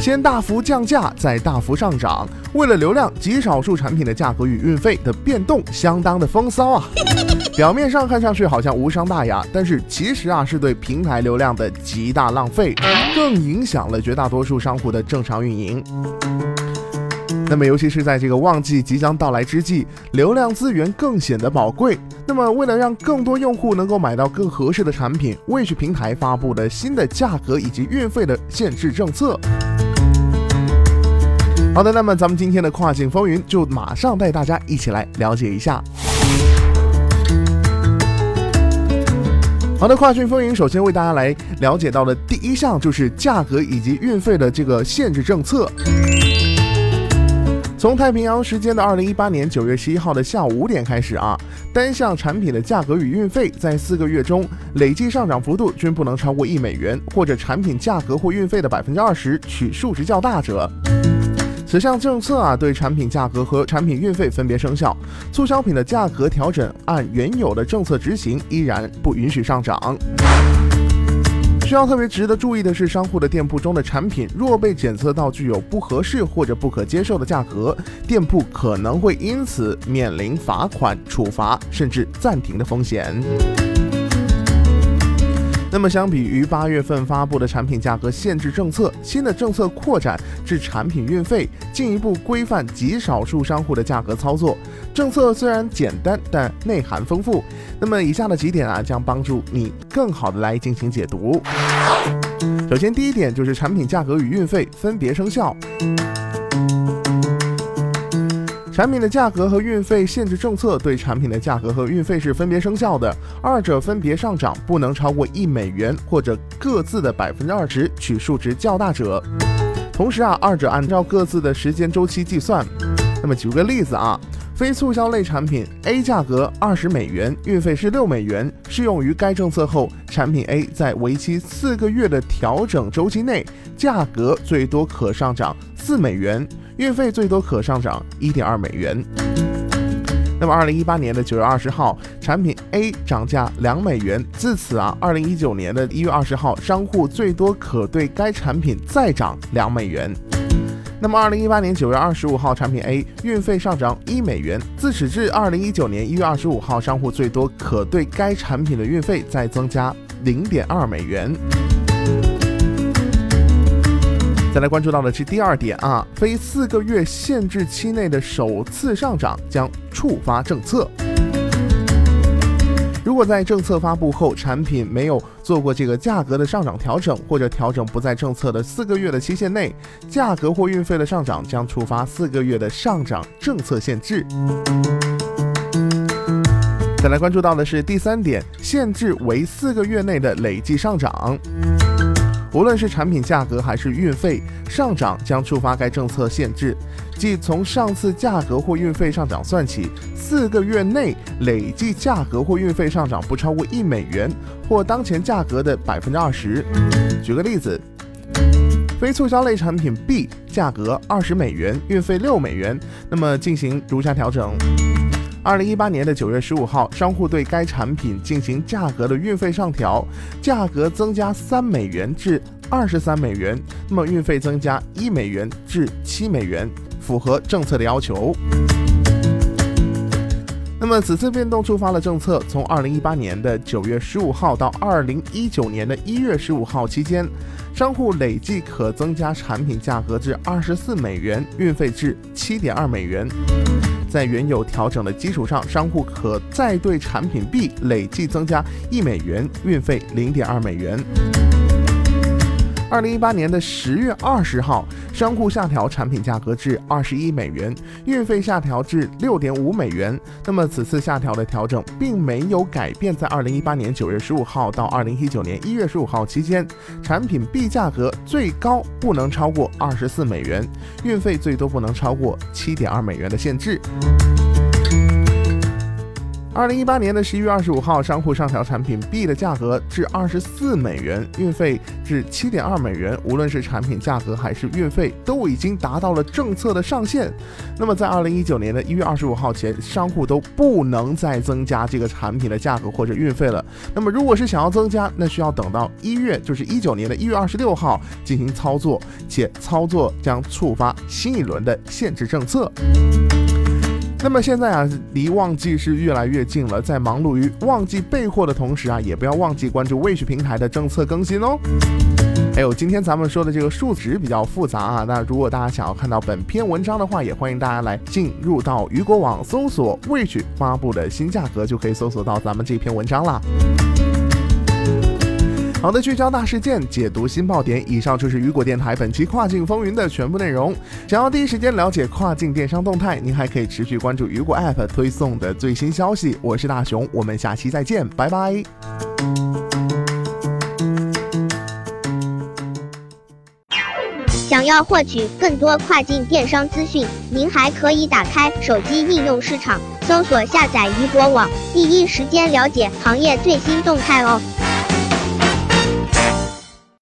先大幅降价，再大幅上涨，为了流量，极少数产品的价格与运费的变动相当的风骚啊！表面上看上去好像无伤大雅，但是其实啊是对平台流量的极大浪费，更影响了绝大多数商户的正常运营。那么，尤其是在这个旺季即将到来之际，流量资源更显得宝贵。那么，为了让更多用户能够买到更合适的产品，Wish 平台发布了新的价格以及运费的限制政策。好的，那么咱们今天的跨境风云就马上带大家一起来了解一下。好的，跨境风云首先为大家来了解到的第一项就是价格以及运费的这个限制政策。从太平洋时间的二零一八年九月十一号的下午五点开始啊，单项产品的价格与运费在四个月中累计上涨幅度均不能超过一美元，或者产品价格或运费的百分之二十，取数值较大者。此项政策啊，对产品价格和产品运费分别生效。促销品的价格调整按原有的政策执行，依然不允许上涨。需要特别值得注意的是，商户的店铺中的产品若被检测到具有不合适或者不可接受的价格，店铺可能会因此面临罚款、处罚甚至暂停的风险。那么，相比于八月份发布的产品价格限制政策，新的政策扩展至产品运费，进一步规范极少数商户的价格操作。政策虽然简单，但内涵丰富。那么，以下的几点啊，将帮助你更好的来进行解读。首先，第一点就是产品价格与运费分别生效。产品的价格和运费限制政策对产品的价格和运费是分别生效的，二者分别上涨不能超过一美元或者各自的百分之二十，取数值较大者。同时啊，二者按照各自的时间周期计算。那么举个例子啊，非促销类产品 A 价格二十美元，运费是六美元，适用于该政策后，产品 A 在为期四个月的调整周期内，价格最多可上涨四美元。运费最多可上涨一点二美元。那么，二零一八年的九月二十号，产品 A 涨价两美元。自此啊，二零一九年的一月二十号，商户最多可对该产品再涨两美元。那么，二零一八年九月二十五号，产品 A 运费上涨一美元。自此至二零一九年一月二十五号，商户最多可对该产品的运费再增加零点二美元。再来关注到的是第二点啊，非四个月限制期内的首次上涨将触发政策。如果在政策发布后，产品没有做过这个价格的上涨调整，或者调整不在政策的四个月的期限内，价格或运费的上涨将触发四个月的上涨政策限制。再来关注到的是第三点，限制为四个月内的累计上涨。无论是产品价格还是运费上涨，将触发该政策限制，即从上次价格或运费上涨算起，四个月内累计价格或运费上涨不超过一美元或当前价格的百分之二十。举个例子，非促销类产品 B 价格二十美元，运费六美元，那么进行如下调整。二零一八年的九月十五号，商户对该产品进行价格的运费上调，价格增加三美元至二十三美元，那么运费增加一美元至七美元，符合政策的要求。那么此次变动触发了政策，从二零一八年的九月十五号到二零一九年的一月十五号期间，商户累计可增加产品价格至二十四美元，运费至七点二美元。在原有调整的基础上，商户可再对产品 B 累计增加一美元，运费零点二美元。二零一八年的十月二十号，商户下调产品价格至二十一美元，运费下调至六点五美元。那么此次下调的调整并没有改变，在二零一八年九月十五号到二零一九年一月十五号期间，产品 B 价格最高不能超过二十四美元，运费最多不能超过七点二美元的限制。二零一八年的十一月二十五号，商户上调产品 B 的价格至二十四美元，运费至七点二美元。无论是产品价格还是运费，都已经达到了政策的上限。那么在二零一九年的一月二十五号前，商户都不能再增加这个产品的价格或者运费了。那么如果是想要增加，那需要等到一月，就是一九年的一月二十六号进行操作，且操作将触发新一轮的限制政策。那么现在啊，离旺季是越来越近了。在忙碌于旺季备货的同时啊，也不要忘记关注 Wish 平台的政策更新哦。还有今天咱们说的这个数值比较复杂啊，那如果大家想要看到本篇文章的话，也欢迎大家来进入到雨果网搜索 Wish 发布的新价格，就可以搜索到咱们这篇文章啦。好的，聚焦大事件，解读新爆点。以上就是雨果电台本期跨境风云的全部内容。想要第一时间了解跨境电商动态，您还可以持续关注雨果 App 推送的最新消息。我是大熊，我们下期再见，拜拜。想要获取更多跨境电商资讯，您还可以打开手机应用市场，搜索下载雨果网，第一时间了解行业最新动态哦。